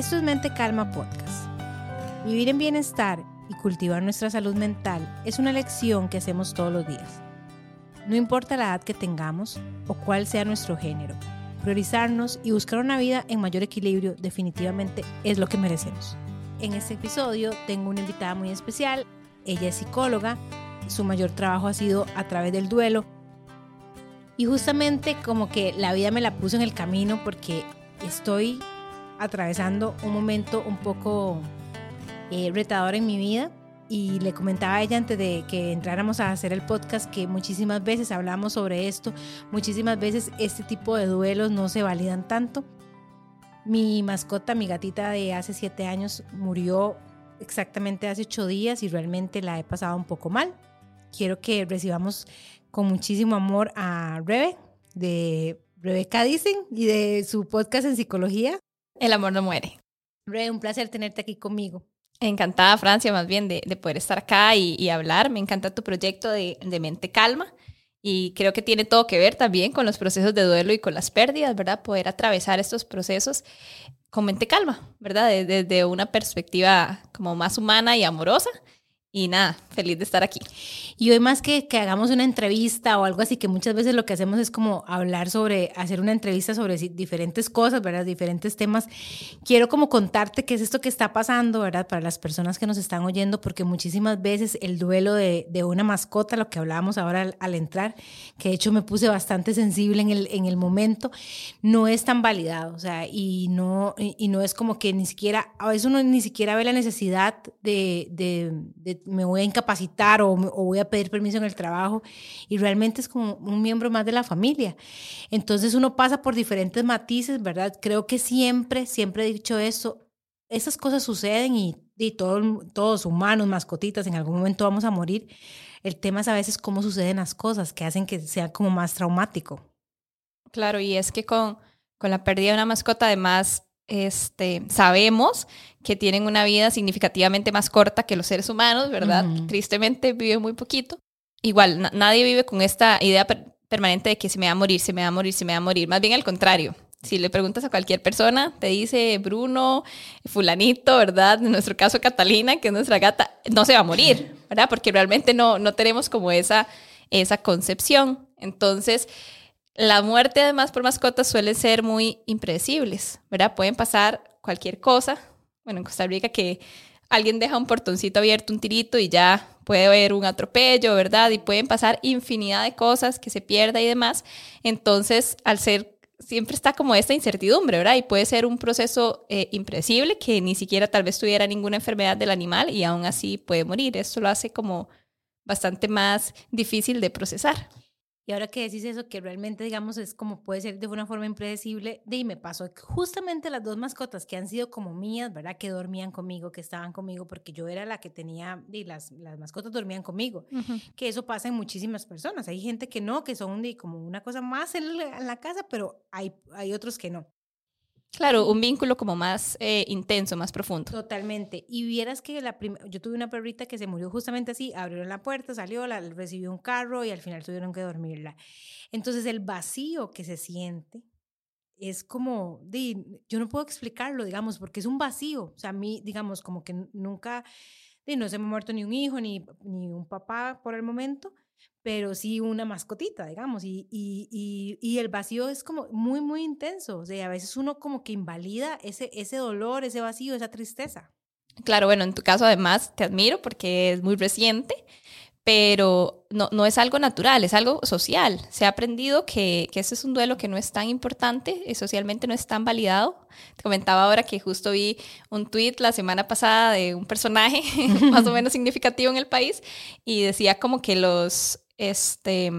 Esto es Mente Calma Podcast. Vivir en bienestar y cultivar nuestra salud mental es una lección que hacemos todos los días. No importa la edad que tengamos o cuál sea nuestro género, priorizarnos y buscar una vida en mayor equilibrio definitivamente es lo que merecemos. En este episodio tengo una invitada muy especial. Ella es psicóloga. Su mayor trabajo ha sido a través del duelo. Y justamente como que la vida me la puso en el camino porque estoy atravesando un momento un poco eh, retador en mi vida y le comentaba a ella antes de que entráramos a hacer el podcast que muchísimas veces hablamos sobre esto, muchísimas veces este tipo de duelos no se validan tanto. Mi mascota, mi gatita de hace siete años, murió exactamente hace ocho días y realmente la he pasado un poco mal. Quiero que recibamos con muchísimo amor a Rebe de Rebeca Dicen y de su podcast en psicología. El amor no muere. Rebe, un placer tenerte aquí conmigo. Encantada, Francia, más bien de, poder estar acá y, hablar. Me encanta tu proyecto de, Mente Calma y creo que tiene todo que ver también con los procesos de duelo y con las pérdidas, ¿verdad? Poder atravesar estos procesos con mente calma, ¿verdad? Desde, una perspectiva como más humana y amorosa y nada, feliz de estar aquí. Y hoy más que que hagamos una entrevista o algo así, que muchas veces lo que hacemos es como hablar sobre, hacer una entrevista sobre diferentes cosas, ¿verdad? Diferentes temas. Quiero como contarte qué es esto que está pasando, ¿verdad? Para las personas que nos están oyendo, porque muchísimas veces el duelo de, de una mascota, lo que hablábamos ahora al, entrar, que de hecho me puse bastante sensible en el, en el momento, no es tan validado, o sea, y no, y, no es como que ni siquiera, a veces uno ni siquiera ve la necesidad de, de, de me voy a incapacitar o, voy a pedir permiso en el trabajo y realmente es como un miembro más de la familia. Entonces uno pasa por diferentes matices, ¿verdad? Creo que siempre, siempre he dicho eso, esas cosas suceden y, y todos humanos, mascotitas, en algún momento vamos a morir. El tema es a veces cómo suceden las cosas que hacen que sea como más traumático. Claro, y es que con, con la pérdida de una mascota además este, sabemos que tienen una vida significativamente más corta que los seres humanos, ¿verdad? Tristemente viven muy poquito. Igual, nadie vive con esta idea permanente de que se me va a morir, se me va a morir, se me va a morir. Más bien al contrario. Si le preguntas a cualquier persona, te dice Bruno, fulanito, ¿verdad? En nuestro caso Catalina, que es nuestra gata, no se va a morir, ¿verdad? Porque realmente no, no tenemos como esa, esa concepción. Entonces, la muerte además por mascotas suele ser muy impredecibles, ¿verdad? Pueden pasar cualquier cosa. Bueno, en Costa Rica que alguien deja un portoncito abierto, un tirito y ya puede haber un atropello, ¿verdad? Y pueden pasar infinidad de cosas que se pierda y demás. Entonces, al ser, siempre está como esta incertidumbre, ¿verdad? Y puede ser un proceso eh, impredecible que ni siquiera tal vez tuviera ninguna enfermedad del animal y aún así puede morir. Esto lo hace como bastante más difícil de procesar. Y ahora que decís eso, que realmente, digamos, es como puede ser de una forma impredecible, de y me pasó justamente las dos mascotas que han sido como mías, ¿verdad? Que dormían conmigo, que estaban conmigo, porque yo era la que tenía, y las, las mascotas dormían conmigo. Que eso pasa en muchísimas personas. Hay gente que no, que son de, como una cosa más en la, en la casa, pero hay, hay otros que no. Claro, un vínculo como más eh, intenso, más profundo. Totalmente. Y vieras que la yo tuve una perrita que se murió justamente así, abrieron la puerta, salió, la recibió un carro y al final tuvieron que dormirla. Entonces el vacío que se siente es como, yo no puedo explicarlo, digamos, porque es un vacío. O sea, a mí, digamos, como que nunca, no se me ha muerto ni un hijo ni, ni un papá por el momento, pero sí una mascotita, digamos, y, y, y, el vacío es como muy, muy intenso, o sea, a veces uno como que invalida ese, ese dolor, ese vacío, esa tristeza. Claro, bueno, en tu caso además te admiro porque es muy reciente, pero no, no es algo natural, es algo social. Se ha aprendido que, que ese es un duelo que no es tan importante, y socialmente no es tan validado. Te comentaba ahora que justo vi un tweet la semana pasada de un personaje más o menos significativo en el país y decía como que los este,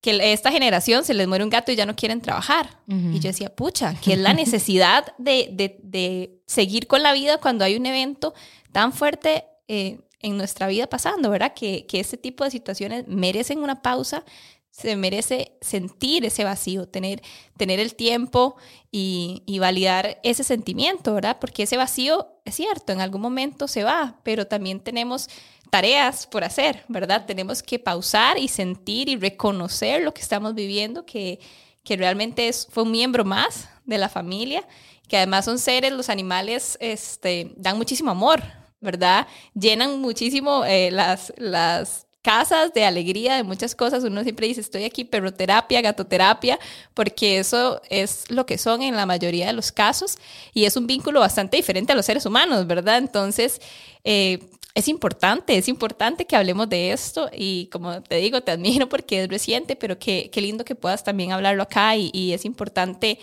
que esta generación se les muere un gato y ya no quieren trabajar. Y yo decía, pucha, que es la necesidad de, de, de, seguir con la vida cuando hay un evento tan fuerte eh, en nuestra vida pasando, ¿verdad? Que, que este tipo de situaciones merecen una pausa, se merece sentir ese vacío, tener, tener el tiempo y, y, validar ese sentimiento, ¿verdad? Porque ese vacío es cierto, en algún momento se va, pero también tenemos tareas por hacer, ¿verdad? Tenemos que pausar y sentir y reconocer lo que estamos viviendo, que, que realmente es, fue un miembro más de la familia, que además son seres, los animales este, dan muchísimo amor, ¿verdad? Llenan muchísimo eh, las, las casas de alegría, de muchas cosas. Uno siempre dice, estoy aquí, perroterapia, gatoterapia, porque eso es lo que son en la mayoría de los casos y es un vínculo bastante diferente a los seres humanos, ¿verdad? Entonces, eh, es importante, es importante que hablemos de esto y como te digo, te admiro porque es reciente, pero qué, qué lindo que puedas también hablarlo acá y, y es importante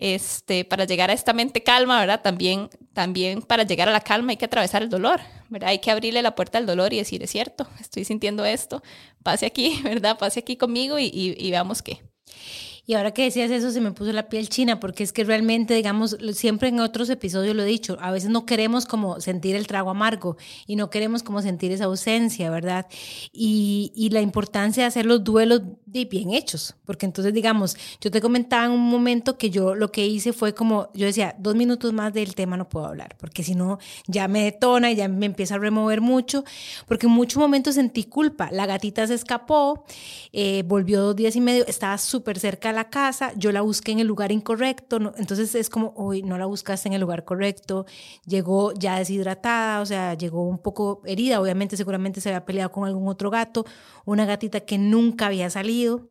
este, para llegar a esta mente calma, ¿verdad? También, también para llegar a la calma hay que atravesar el dolor, ¿verdad? Hay que abrirle la puerta al dolor y decir, es cierto, estoy sintiendo esto, pase aquí, ¿verdad? Pase aquí conmigo y, y, y veamos qué. Y ahora que decías eso, se me puso la piel china, porque es que realmente, digamos, siempre en otros episodios lo he dicho, a veces no queremos como sentir el trago amargo y no queremos como sentir esa ausencia, ¿verdad? Y, y la importancia de hacer los duelos bien hechos, porque entonces, digamos, yo te comentaba en un momento que yo lo que hice fue como, yo decía, dos minutos más del tema no puedo hablar, porque si no, ya me detona y ya me empieza a remover mucho, porque en muchos momentos sentí culpa. La gatita se escapó, eh, volvió dos días y medio, estaba súper cerca de la casa, yo la busqué en el lugar incorrecto, entonces es como, hoy no la buscaste en el lugar correcto, llegó ya deshidratada, o sea, llegó un poco herida, obviamente seguramente se había peleado con algún otro gato, una gatita que nunca había salido.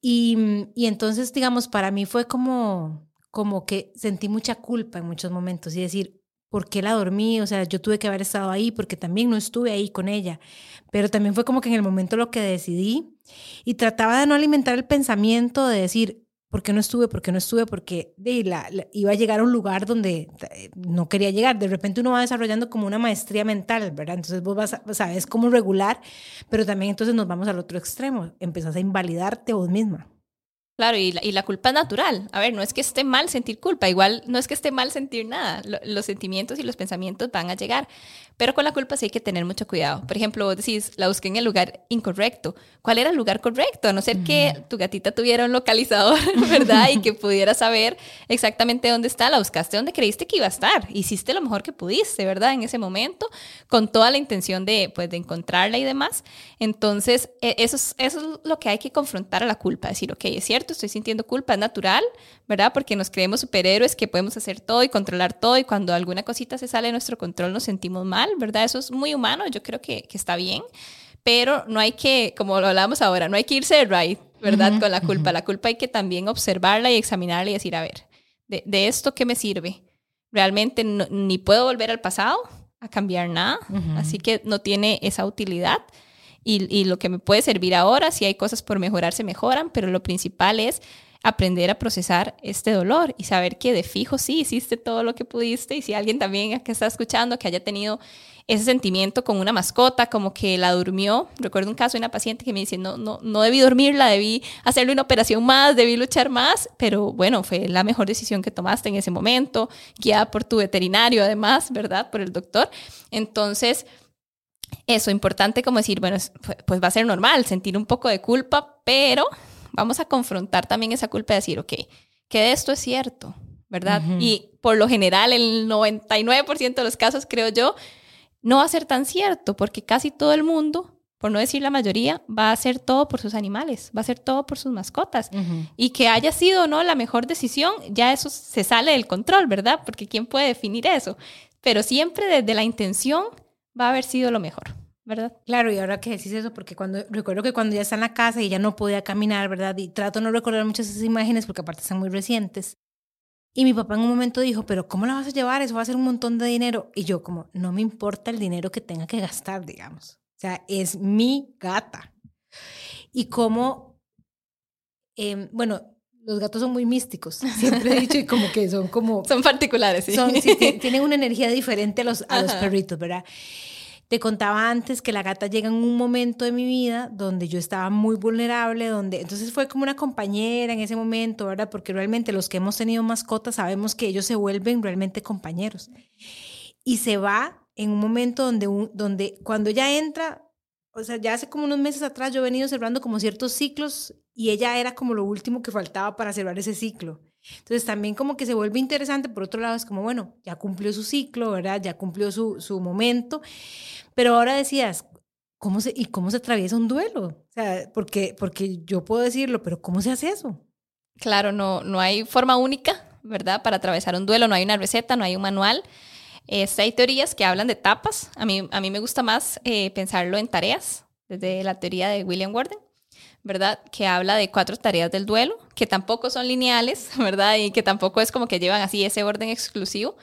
Y, y entonces, digamos, para mí fue como, como que sentí mucha culpa en muchos momentos y decir, ¿por qué la dormí? O sea, yo tuve que haber estado ahí porque también no estuve ahí con ella. Pero también fue como que en el momento lo que decidí y trataba de no alimentar el pensamiento de decir, ¿por qué no estuve? ¿Por qué no estuve? Porque de, la, la, iba a llegar a un lugar donde eh, no quería llegar. De repente uno va desarrollando como una maestría mental, ¿verdad? Entonces vos vas, sabes cómo regular, pero también entonces nos vamos al otro extremo. Empezás a invalidarte vos misma. Claro, y la, y la, culpa es natural. A ver, no es que esté mal sentir culpa, igual no es que esté mal sentir nada. Lo, los sentimientos y los pensamientos van a llegar. Pero con la culpa sí hay que tener mucho cuidado. Por ejemplo, vos decís, la busqué en el lugar incorrecto. ¿Cuál era el lugar correcto? A no ser que tu gatita tuviera un localizador, ¿verdad? Y que pudiera saber exactamente dónde está. La buscaste donde creíste que iba a estar. Hiciste lo mejor que pudiste, ¿verdad? En ese momento, con toda la intención de, pues, de encontrarla y demás. Entonces, e, eso es, eso es lo que hay que confrontar a la culpa. Decir, ok, es cierto estoy sintiendo culpa, es natural, ¿verdad? Porque nos creemos superhéroes que podemos hacer todo y controlar todo y cuando alguna cosita se sale de nuestro control nos sentimos mal, ¿verdad? Eso es muy humano, yo creo que, que está bien, pero no hay que, como lo hablamos ahora, no hay que irse de right, ¿verdad? Uh -huh, Con la culpa. Uh -huh. La culpa hay que también observarla y examinarla y decir, a ver, ¿de, de esto qué me sirve? Realmente no, ni puedo volver al pasado a cambiar nada, uh -huh. así que no tiene esa utilidad y, lo que me puede servir ahora, si hay cosas por mejorar, se mejoran, pero lo principal es aprender a procesar este dolor y saber que de fijo sí hiciste todo lo que pudiste y si alguien también que está escuchando que haya tenido ese sentimiento con una mascota, como que la durmió. Recuerdo un caso de una paciente que me dice, no, no, no debí dormirla, debí hacerle una operación más, debí luchar más, pero bueno, fue la mejor decisión que tomaste en ese momento, guiada por tu veterinario además, ¿verdad? Por el doctor. Entonces, eso, importante como decir, bueno, pues va a ser normal sentir un poco de culpa, pero vamos a confrontar también esa culpa y decir, ok, que esto es cierto, ¿verdad? Uh -huh. Y por lo general, el 99% de los casos, creo yo, no va a ser tan cierto, porque casi todo el mundo, por no decir la mayoría, va a hacer todo por sus animales, va a hacer todo por sus mascotas. Uh -huh. Y que haya sido o no la mejor decisión, ya eso se sale del control, ¿verdad? Porque ¿quién puede definir eso? Pero siempre desde la intención va a haber sido lo mejor. ¿verdad? Claro, y ahora que decís eso, porque cuando recuerdo que cuando ya está en la casa y ya no podía caminar, ¿verdad? Y trato de no recordar muchas de esas imágenes porque aparte están muy recientes. Y mi papá en un momento dijo, pero ¿cómo la vas a llevar? Eso va a ser un montón de dinero. Y yo como, no me importa el dinero que tenga que gastar, digamos. O sea, es mi gata. Y como, eh, bueno, los gatos son muy místicos, siempre he dicho, y como que son como... Son particulares, sí. Son, sí tienen una energía diferente a los, a los perritos, ¿verdad? Te contaba antes que la gata llega en un momento de mi vida donde yo estaba muy vulnerable, donde entonces fue como una compañera en ese momento, ¿verdad? Porque realmente los que hemos tenido mascotas sabemos que ellos se vuelven realmente compañeros. Y se va en un momento donde, donde cuando ella entra, o sea, ya hace como unos meses atrás yo he venido cerrando como ciertos ciclos y ella era como lo último que faltaba para cerrar ese ciclo. Entonces también como que se vuelve interesante, por otro lado es como, bueno, ya cumplió su ciclo, ¿verdad? Ya cumplió su, su momento, pero ahora decías, ¿cómo se, ¿y cómo se atraviesa un duelo? O sea, porque, porque yo puedo decirlo, pero ¿cómo se hace eso? Claro, no, no hay forma única, ¿verdad? Para atravesar un duelo, no hay una receta, no hay un manual. Este, hay teorías que hablan de etapas. A mí, a mí me gusta más eh, pensarlo en tareas, desde la teoría de William Warden, ¿verdad? Que habla de cuatro tareas del duelo, que tampoco son lineales, ¿verdad? Y que tampoco es como que llevan así ese orden exclusivo,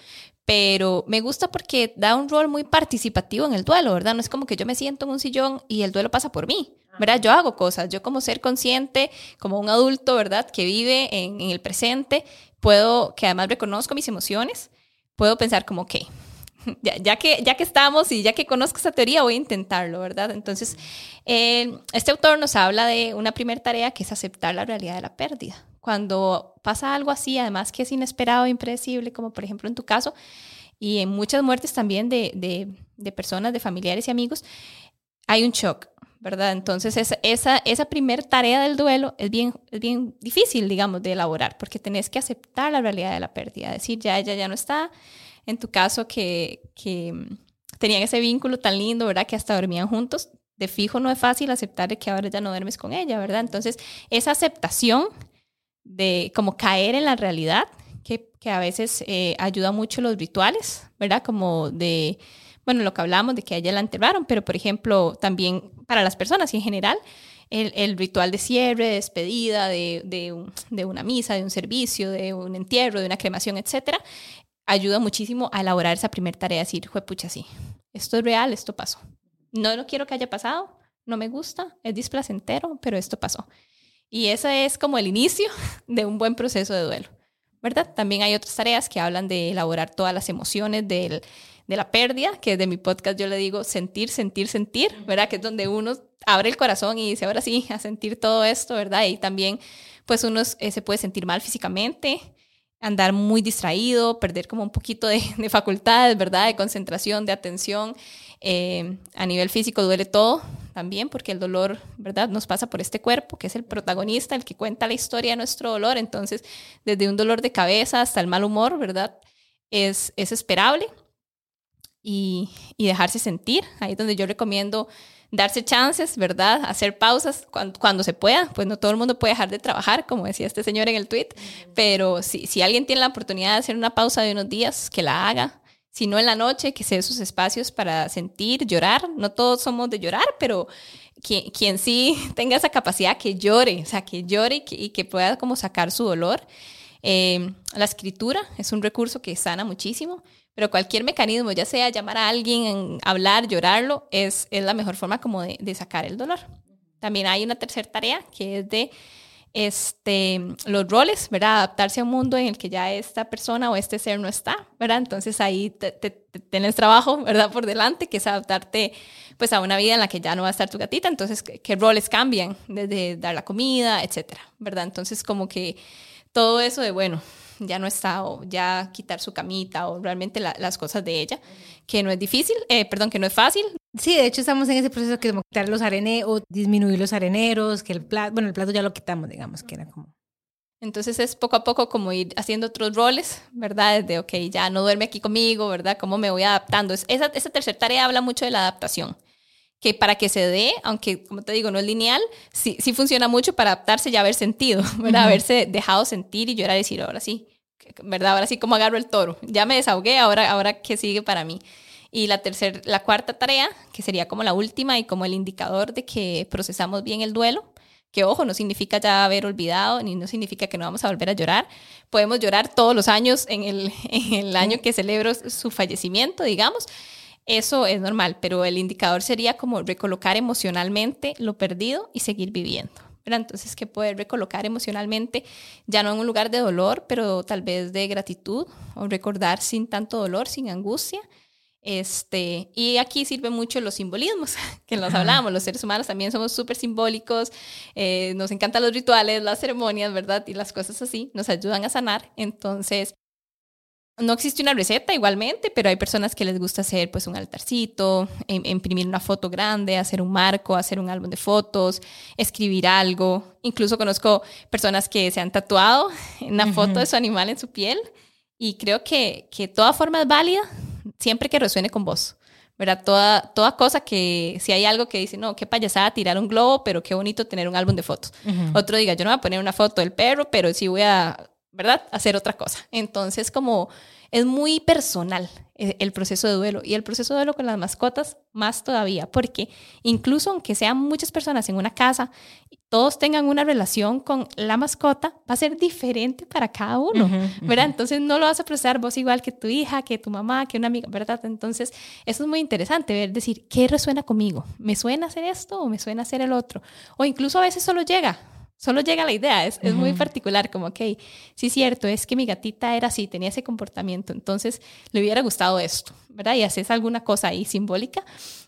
pero me gusta porque da un rol muy participativo en el duelo, ¿verdad? No es como que yo me siento en un sillón y el duelo pasa por mí, ¿verdad? Yo hago cosas, yo como ser consciente, como un adulto, ¿verdad? Que vive en, en el presente, puedo, que además reconozco mis emociones, puedo pensar como, ok, ya, que, ya que estamos y ya que conozco esta teoría, voy a intentarlo, ¿verdad? Entonces, eh, este autor nos habla de una primera tarea que es aceptar la realidad de la pérdida. Cuando pasa algo así, además que es inesperado, impredecible, como por ejemplo en tu caso, y en muchas muertes también de, de, de personas, de familiares y amigos, hay un shock, ¿verdad? Entonces, esa, esa, primera tarea del duelo es bien, es bien difícil, digamos, de elaborar, porque tenés que aceptar la realidad de la pérdida, decir, ya ella ya no está, en tu caso que, que tenían ese vínculo tan lindo, ¿verdad? Que hasta dormían juntos. De fijo no es fácil aceptar que ahora ya no duermes con ella, ¿verdad? Entonces, esa aceptación de como caer en la realidad, que, que a veces eh, ayuda mucho los rituales, ¿verdad? Como de, bueno, lo que hablamos de que a ella la enterraron, pero por ejemplo, también para las personas y en general, el, ritual de cierre, de despedida, de, de, de, una misa, de un servicio, de un entierro, de una cremación, etcétera, ayuda muchísimo a elaborar esa primera tarea, decir, pucha, sí, esto es real, esto pasó. No lo quiero que haya pasado, no me gusta, es displacentero, pero esto pasó. Y ese es como el inicio de un buen proceso de duelo, ¿verdad? También hay otras tareas que hablan de elaborar todas las emociones del, de la pérdida, que de mi podcast yo le digo sentir, sentir, sentir, ¿verdad? Que es donde uno abre el corazón y dice, ahora sí, a sentir todo esto, ¿verdad? Y también, pues uno eh, se puede sentir mal físicamente, andar muy distraído, perder como un poquito de, de facultades, ¿verdad? De concentración, de atención. Eh, a nivel físico duele todo también porque el dolor, ¿verdad? Nos pasa por este cuerpo, que es el protagonista, el que cuenta la historia de nuestro dolor. Entonces, desde un dolor de cabeza hasta el mal humor, ¿verdad? Es, es esperable y, y dejarse sentir. Ahí es donde yo recomiendo darse chances, ¿verdad? Hacer pausas cuando, cuando, se pueda. Pues no todo el mundo puede dejar de trabajar, como decía este señor en el tweet, pero si, si alguien tiene la oportunidad de hacer una pausa de unos días, que la haga. Si no en la noche, que se dé sus espacios para sentir, llorar. No todos somos de llorar, pero quien, quien sí tenga esa capacidad que llore, o sea, que llore y que, y que pueda como sacar su dolor. Eh, la escritura es un recurso que sana muchísimo. Pero cualquier mecanismo, ya sea llamar a alguien, hablar, llorarlo, es, es la mejor forma como de, de sacar el dolor. También hay una tercera tarea que es de este, los roles, ¿verdad? Adaptarse a un mundo en el que ya esta persona o este ser no está, ¿verdad? Entonces ahí te, tienes trabajo, ¿verdad? Por delante, que es adaptarte pues a una vida en la que ya no va a estar tu gatita. Entonces, ¿qué, qué roles cambian? Desde dar la comida, etcétera, ¿verdad? Entonces, como que todo eso de, bueno, ya no está o ya quitar su camita o realmente la, las cosas de ella, que no es difícil, eh, perdón, que no es fácil. Sí, de hecho estamos en ese proceso que quitar los areneros disminuir los areneros, que el plato, bueno, el plato ya lo quitamos, digamos, que era como... Entonces es poco a poco como ir haciendo otros roles, ¿verdad? Desde, ok, ya no duerme aquí conmigo, ¿verdad? ¿Cómo me voy adaptando? Esa, esa tercera tarea habla mucho de la adaptación que para que se dé, aunque como te digo, no es lineal, sí, sí funciona mucho para adaptarse y haber sentido, ¿verdad? Uh -huh. Haberse dejado sentir y llorar y decir, ahora sí, ¿verdad? Ahora sí como agarro el toro. Ya me desahogué, ahora, ahora ¿qué sigue para mí? Y la tercera, la cuarta tarea, que sería como la última y como el indicador de que procesamos bien el duelo, que ojo, no significa ya haber olvidado, ni no significa que no vamos a volver a llorar. Podemos llorar todos los años en el, en el año que celebro su fallecimiento, digamos. Eso es normal, pero el indicador sería como recolocar emocionalmente lo perdido y seguir viviendo. ¿verdad? Entonces, que poder recolocar emocionalmente, ya no en un lugar de dolor, pero tal vez de gratitud o recordar sin tanto dolor, sin angustia. Este, y aquí sirven mucho los simbolismos, que nos hablábamos, los seres humanos también somos súper simbólicos, eh, nos encantan los rituales, las ceremonias, ¿verdad? Y las cosas así nos ayudan a sanar. Entonces, no existe una receta igualmente, pero hay personas que les gusta hacer pues un altarcito, imprimir una foto grande, hacer un marco, hacer un álbum de fotos, escribir algo. Incluso conozco personas que se han tatuado una uh -huh. foto de su animal en su piel y creo que, que toda forma es válida siempre que resuene con vos. ¿verdad? Toda, toda cosa que, si hay algo que dice, no, qué payasada tirar un globo, pero qué bonito tener un álbum de fotos. Otro diga, yo no voy a poner una foto del perro, pero sí voy a, ¿verdad? Hacer otra cosa. Entonces, como es muy personal eh, el proceso de duelo y el proceso de duelo con las mascotas más todavía, porque incluso aunque sean muchas personas en una casa, todos tengan una relación con la mascota, va a ser diferente para cada uno, ¿verdad? Entonces no lo vas a procesar vos igual que tu hija, que tu mamá, que una amiga, ¿verdad? Entonces eso es muy interesante, ver, decir, ¿qué resuena conmigo? ¿Me suena hacer esto o me suena hacer el otro? O incluso a veces solo llega, solo llega la idea, es, es, muy particular, como, ok, sí es cierto, es que mi gatita era así, tenía ese comportamiento, entonces le hubiera gustado esto, ¿verdad? Y haces alguna cosa ahí simbólica,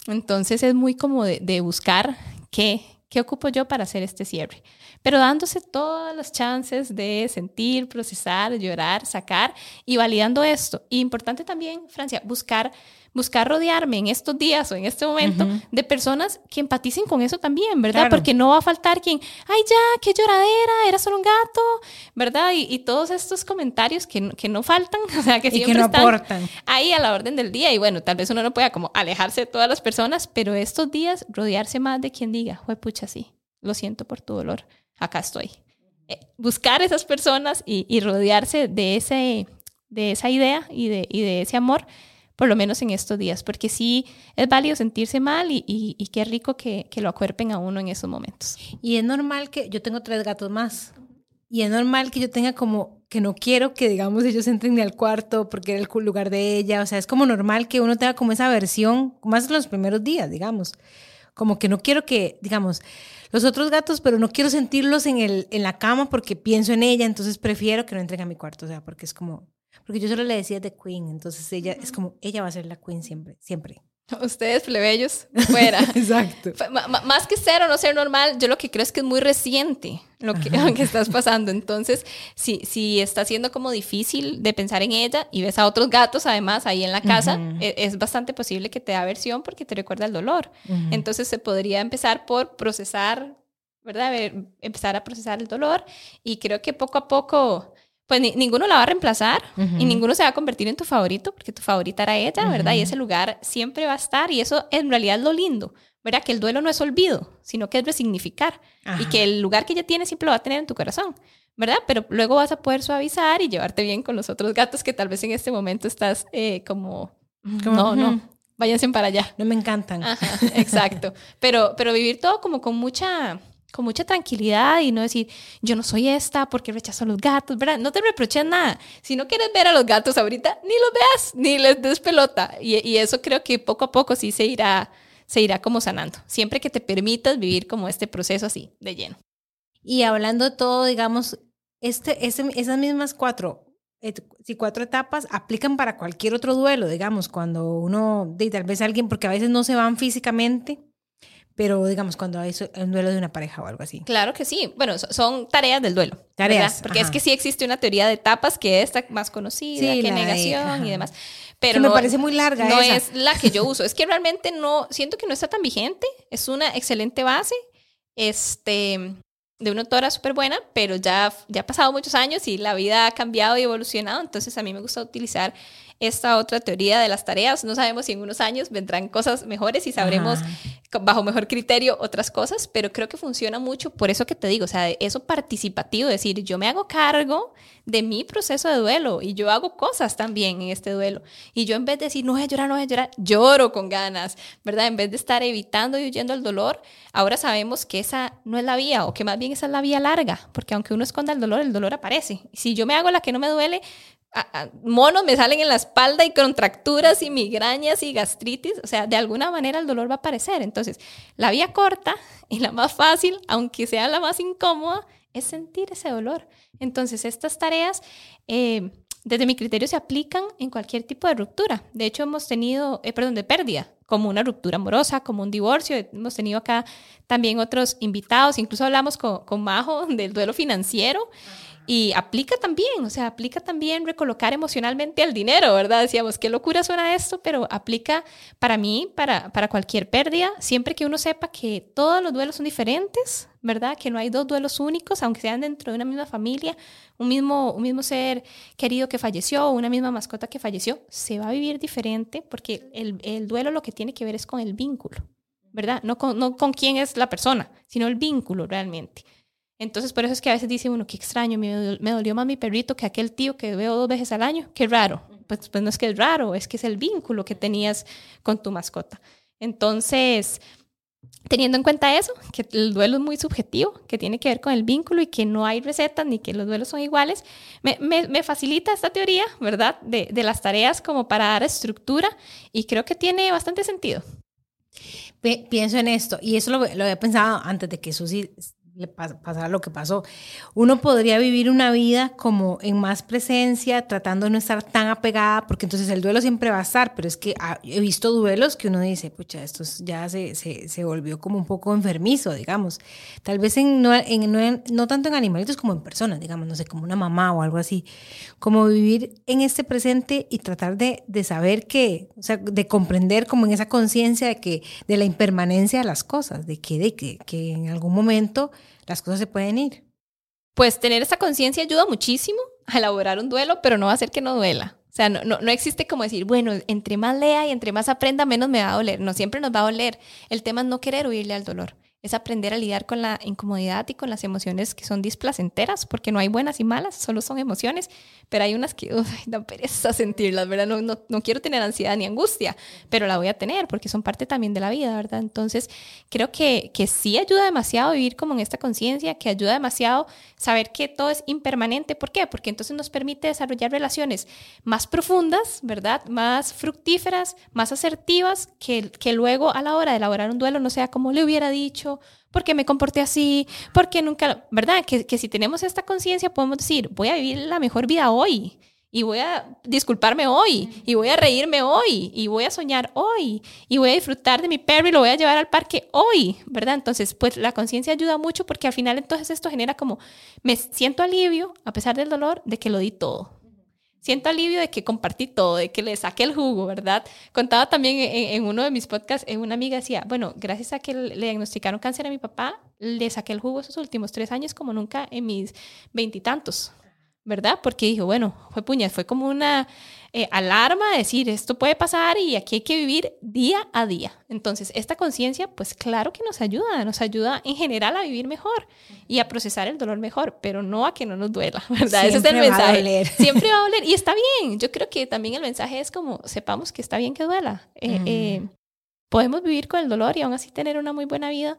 entonces es muy como de, de buscar qué, qué ocupo yo para hacer este cierre, pero dándose todas las chances de sentir, procesar, llorar, sacar y validando esto. Y importante también, Francia, buscar buscar rodearme en estos días o en este momento de personas que empaticen con eso también, ¿verdad? Porque no va a faltar quien, ay, ya, qué lloradera, era solo un gato, ¿verdad? Y, todos estos comentarios que, que, no faltan, o sea, que siempre no están aportan. ahí a la orden del día. Y bueno, tal vez uno no pueda como alejarse de todas las personas, pero estos días rodearse más de quien diga, fue pucha, sí, lo siento por tu dolor, acá estoy. Eh, buscar esas personas y, y, rodearse de, ese, de esa idea y de, y de ese amor por lo menos en estos días, porque sí es válido sentirse mal y, y, qué rico que, que, lo acuerpen a uno en esos momentos. Y es normal que yo tengo tres gatos más. Y es normal que yo tenga como que no quiero que digamos ellos entren ni al cuarto porque era el lugar de ella, o sea, es como normal que uno tenga como esa versión, más en los primeros días, digamos, como que no quiero que, digamos, los otros gatos, pero no quiero sentirlos en, el, en la cama porque pienso en ella, entonces prefiero que no entren a mi cuarto, o sea, porque es como, porque yo solo le decía The Queen, entonces ella es como, ella va a ser la Queen siempre, siempre. Ustedes, plebeyos, fuera. Exacto. más que ser o no ser normal, yo lo que creo es que es muy reciente lo que, que estás pasando. Entonces, si, si está siendo como difícil de pensar en ella y ves a otros gatos además ahí en la casa, e, es, bastante posible que te da aversión porque te recuerda el dolor. Entonces, se podría empezar por procesar, ¿verdad? empezar a procesar el dolor y creo que poco a poco pues ninguno la va a reemplazar y ninguno se va a convertir en tu favorito porque tu favorita era ella, ¿verdad? Y ese lugar siempre va a estar y eso en realidad es lo lindo, ¿verdad? Que el duelo no es olvido, sino que es resignificar y que el lugar que ella tiene siempre lo va a tener en tu corazón, ¿verdad? Pero luego vas a poder suavizar y llevarte bien con los otros gatos que tal vez en este momento estás eh, como, no, no, váyanse para allá. No me encantan. exacto. Pero, pero vivir todo como con mucha con mucha tranquilidad y no decir, yo no soy esta porque rechazo a los gatos, ¿verdad? No te reproches nada. Si no quieres ver a los gatos ahorita, ni los veas, ni les des pelota. Y, y eso creo que poco a poco sí se irá, se irá como sanando. Siempre que te permitas vivir como este proceso así, de lleno. Y hablando de todo, digamos, este, esas mismas cuatro, si cuatro etapas aplican para cualquier otro duelo, digamos, cuando uno, de, tal vez alguien, porque a veces no se van físicamente, pero digamos cuando hay un duelo de una pareja o algo así. Claro que sí. Bueno, son tareas del duelo. Tareas. Porque es que sí existe una teoría de etapas que es más conocida, que negación y demás. Pero me parece muy larga. No es la que yo uso. Es que realmente no, siento que no está tan vigente. Es una excelente base. Este, de una autora súper buena, pero ya, ya ha pasado muchos años y la vida ha cambiado y evolucionado, entonces a mí me gusta utilizar esta otra teoría de las tareas. No sabemos si en unos años vendrán cosas mejores y sabremos bajo mejor criterio otras cosas, pero creo que funciona mucho por eso que te digo, o sea, eso participativo, decir, yo me hago cargo de mi proceso de duelo y yo hago cosas también en este duelo. Y yo en vez de decir, no voy a llorar, no voy a llorar, lloro con ganas, ¿verdad? En vez de estar evitando y huyendo al dolor, ahora sabemos que esa no es la vía o que más bien esa es la vía larga, porque aunque uno esconda el dolor, el dolor aparece. Si yo me hago la que no me duele, monos me salen en la espalda y contracturas y migrañas y gastritis, o sea, de alguna manera el dolor va a aparecer. Entonces, la vía corta y la más fácil, aunque sea la más incómoda, es sentir ese dolor. Entonces, estas tareas, eh, desde mi criterio, se aplican en cualquier tipo de ruptura. De hecho, hemos tenido, eh, perdón, de pérdida, como una ruptura amorosa, como un divorcio. Hemos tenido acá también otros invitados, incluso hablamos con, con Majo del duelo financiero. Y aplica también, o sea, aplica también recolocar emocionalmente el dinero, ¿verdad? Decíamos, qué locura suena esto, pero aplica para mí, para, para cualquier pérdida, siempre que uno sepa que todos los duelos son diferentes, ¿verdad? Que no hay dos duelos únicos, aunque sean dentro de una misma familia, un mismo, un mismo ser querido que falleció, una misma mascota que falleció, se va a vivir diferente porque el, el duelo lo que tiene que ver es con el vínculo, ¿verdad? No con, no con quién es la persona, sino el vínculo realmente. Entonces, por eso es que a veces dice uno, qué extraño, me, me dolió más mi perrito que aquel tío que veo dos veces al año, qué raro. Pues, pues no es que es raro, es que es el vínculo que tenías con tu mascota. Entonces, teniendo en cuenta eso, que el duelo es muy subjetivo, que tiene que ver con el vínculo y que no hay recetas ni que los duelos son iguales, me, me, facilita esta teoría, ¿verdad? De, de, las tareas como para dar estructura y creo que tiene bastante sentido. Pienso en esto y eso lo, lo había pensado antes de que Susi le pasara lo que pasó. Uno podría vivir una vida como en más presencia, tratando de no estar tan apegada, porque entonces el duelo siempre va a estar, pero es que he visto duelos que uno dice, pucha, esto ya se, se, se volvió como un poco enfermizo, digamos. Tal vez en no, en, no, tanto en animalitos como en personas, digamos, no sé, como una mamá o algo así. Como vivir en este presente y tratar de, de saber que, o sea, de comprender como en esa conciencia de que, de la impermanencia de las cosas, de que, de que, que en algún momento las cosas se pueden ir. Pues tener esa conciencia ayuda muchísimo a elaborar un duelo, pero no va a hacer que no duela. O sea, no, no, no, existe como decir, bueno, entre más lea y entre más aprenda, menos me va a doler. No, siempre nos va a doler. El tema es no querer huirle al dolor es aprender a lidiar con la incomodidad y con las emociones que son displacenteras, porque no hay buenas y malas, solo son emociones, pero hay unas que uf, dan pereza sentirlas, ¿verdad? No, no, no, quiero tener ansiedad ni angustia, pero la voy a tener porque son parte también de la vida, ¿verdad? Entonces, creo que, que sí ayuda demasiado vivir como en esta conciencia, que ayuda demasiado saber que todo es impermanente. ¿Por qué? Porque entonces nos permite desarrollar relaciones más profundas, ¿verdad? Más fructíferas, más asertivas, que, que luego a la hora de elaborar un duelo no sea como le hubiera dicho, porque me comporté así, porque nunca, ¿verdad? Que, que si tenemos esta conciencia podemos decir, voy a vivir la mejor vida hoy y voy a disculparme hoy, y voy a reírme hoy, y voy a soñar hoy, y voy a disfrutar de mi perro y lo voy a llevar al parque hoy, ¿verdad? Entonces, pues la conciencia ayuda mucho porque al final entonces esto genera como, me siento alivio, a pesar del dolor, de que lo di todo siento alivio de que compartí todo, de que le saqué el jugo, ¿verdad? Contaba también en, uno de mis podcasts, en una amiga decía, bueno, gracias a que le diagnosticaron cáncer a mi papá, le saqué el jugo esos últimos tres años como nunca en mis veintitantos, ¿verdad? Porque dijo, bueno, fue puña, fue como una eh, alarma de decir, esto puede pasar y aquí hay que vivir día a día. Entonces, esta conciencia, pues claro que nos ayuda, nos ayuda en general a vivir mejor y a procesar el dolor mejor, pero no a que no nos duela, ¿verdad? Ese es el mensaje. Siempre va a doler y está bien. Yo creo que también el mensaje es como, sepamos que está bien que duela. Eh, eh, podemos vivir con el dolor y aún así tener una muy buena vida.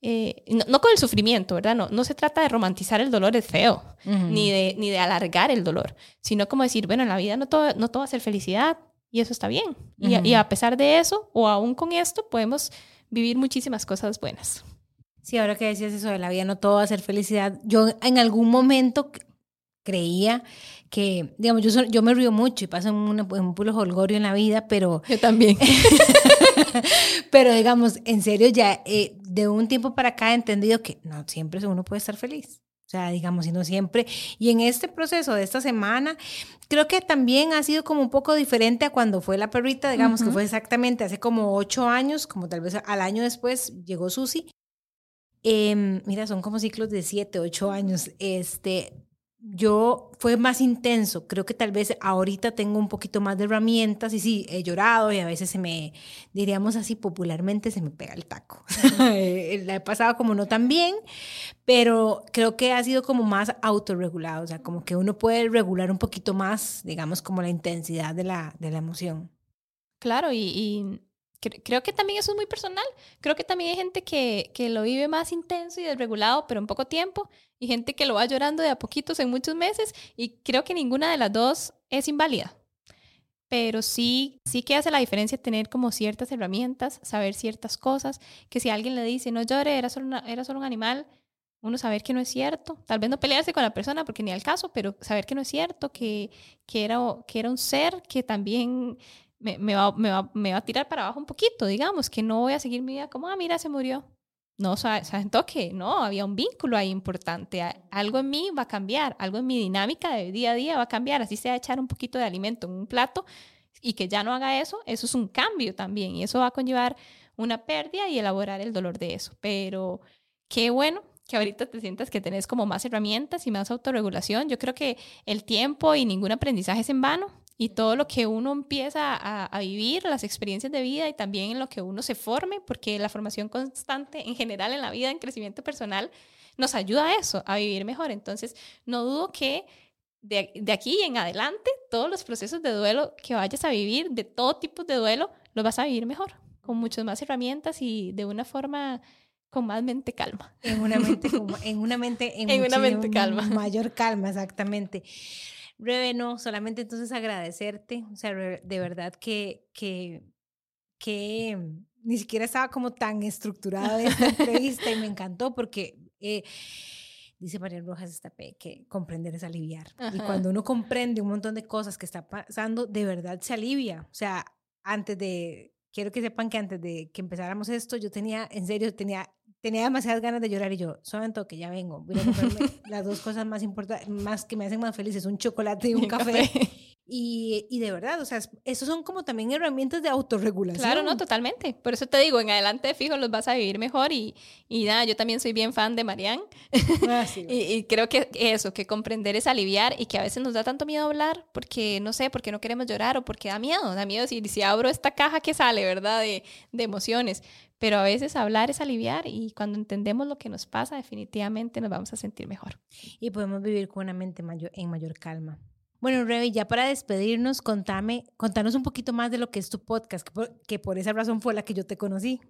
Eh, no, con el sufrimiento, ¿verdad? No, no se trata de romantizar el dolor, es feo, ni, de, ni de alargar el dolor, sino como decir, bueno, en la vida no todo, no todo va a ser felicidad y eso está bien. y, y, a pesar de eso, o aún con esto, podemos vivir muchísimas cosas buenas. Sí, ahora que decías eso de la vida no todo va a ser felicidad, yo en algún momento creía que, digamos, yo, yo me río mucho y paso un, un puro holgorio en la vida, pero... Yo también. pero digamos, en serio, ya eh, de un tiempo para acá he entendido que no siempre uno puede estar feliz. O sea, digamos, y no siempre. Y en este proceso de esta semana, creo que también ha sido como un poco diferente a cuando fue la perrita, digamos, que fue exactamente hace como ocho años, como tal vez al año después llegó Susi. Em, mira, son como ciclos de siete, ocho años. Este, yo fue más intenso. Creo que tal vez ahorita tengo un poquito más de herramientas y sí, he llorado y a veces se me, diríamos así popularmente, se me pega el taco. La he pasado como no tan bien, pero creo que ha sido como más autorregulado, o sea, como que uno puede regular un poquito más, digamos, como la intensidad de la, de la emoción. Claro, y, y creo que también eso es muy personal. Creo que también hay gente que, que lo vive más intenso y desregulado, pero en poco tiempo, y gente que lo va llorando de a poquitos en muchos meses, y creo que ninguna de las dos es inválida. Pero sí, sí que hace la diferencia tener como ciertas herramientas, saber ciertas cosas, que si alguien le dice, no llore, era solo, era solo un animal, uno saber que no es cierto, tal vez no pelearse con la persona porque ni al caso, pero saber que no es cierto, que, que, era, que era un ser que también me, me, va, me, va, me, va, a tirar para abajo un poquito, digamos, que no voy a seguir mi vida como, ah, mira, se murió. No, ¿saben toque? No, había un vínculo ahí importante. Algo en mí va a cambiar, algo en mi dinámica de día a día va a cambiar. Así sea echar un poquito de alimento en un plato y que ya no haga eso, eso es un cambio también y eso va a conllevar una pérdida y elaborar el dolor de eso. Pero qué bueno que ahorita te sientas que tenés como más herramientas y más autorregulación. Yo creo que el tiempo y ningún aprendizaje es en vano y todo lo que uno empieza a, a, vivir, las experiencias de vida y también en lo que uno se forme, porque la formación constante en general en la vida, en crecimiento personal, nos ayuda a eso, a vivir mejor. Entonces, no dudo que de, de aquí en adelante, todos los procesos de duelo que vayas a vivir, de todo tipo de duelo, los vas a vivir mejor, con muchas más herramientas y de una forma con más mente calma. En una mente, en una mente, en, una mente calma. Mayor calma, exactamente. Rebe, no, solamente entonces agradecerte, o sea, de verdad que, que, que ni siquiera estaba como tan estructurada esta entrevista y me encantó porque eh, dice María Rojas Estapé que comprender es aliviar. Y cuando uno comprende un montón de cosas que está pasando, de verdad se alivia. O sea, antes de, quiero que sepan que antes de que empezáramos esto, yo tenía, en serio, tenía tenía demasiadas ganas de llorar y yo, solamente que ya vengo, voy a comprarme las dos cosas más importantes, más que me hacen más felices, un chocolate y un café. Y, y, de verdad, o sea, esos son como también herramientas de autorregulación. Claro, no, totalmente. Por eso te digo, en adelante fijo los vas a vivir mejor y, y nada, yo también soy bien fan de Marianne. Ah, y, y, creo que eso, que comprender es aliviar y que a veces nos da tanto miedo hablar porque, no sé, porque no queremos llorar o porque da miedo, da miedo si, si abro esta caja que sale, ¿verdad? De, de emociones. Pero a veces hablar es aliviar y cuando entendemos lo que nos pasa, definitivamente nos vamos a sentir mejor. Y podemos vivir con una mente mayor, en mayor calma. Bueno, Rebe, ya para despedirnos, contame, contanos un poquito más de lo que es tu podcast, que por, que por, esa razón fue la que yo te conocí.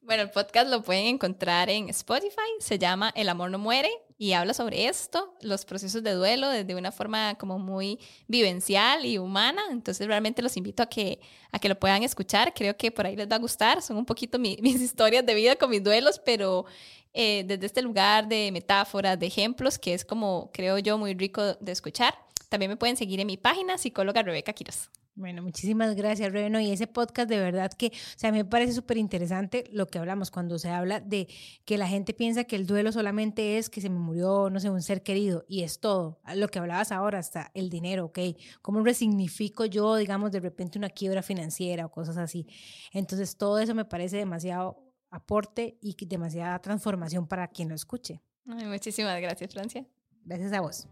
Bueno, el podcast lo pueden encontrar en Spotify, se llama El amor no muere y habla sobre esto, los procesos de duelo desde una forma como muy vivencial y humana. Entonces realmente los invito a que, a que lo puedan escuchar, creo que por ahí les va a gustar, son un poquito mi, mis historias de vida con mis duelos, pero eh, desde este lugar de metáforas, de ejemplos, que es como creo yo muy rico de escuchar. También me pueden seguir en mi página, psicóloga Rebeca Quiroz. Bueno, muchísimas gracias, Reno. Y ese podcast de verdad que, o sea, me parece súper interesante lo que hablamos cuando se habla de que la gente piensa que el duelo solamente es que se me murió, no sé, un ser querido y es todo. Lo que hablabas ahora, hasta el dinero, ¿ok? ¿Cómo resignifico yo, digamos, de repente una quiebra financiera o cosas así? Entonces, todo eso me parece demasiado aporte y demasiada transformación para quien lo escuche. Ay, muchísimas gracias, Francia. Gracias a vos.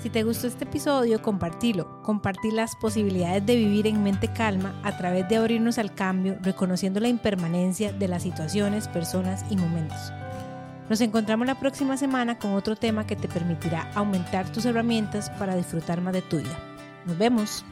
Si te gustó este episodio, compartilo. Compartir las posibilidades de vivir en mente calma a través de abrirnos al cambio, reconociendo la impermanencia de las situaciones, personas y momentos. Nos encontramos la próxima semana con otro tema que te permitirá aumentar tus herramientas para disfrutar más de tu vida. Nos vemos.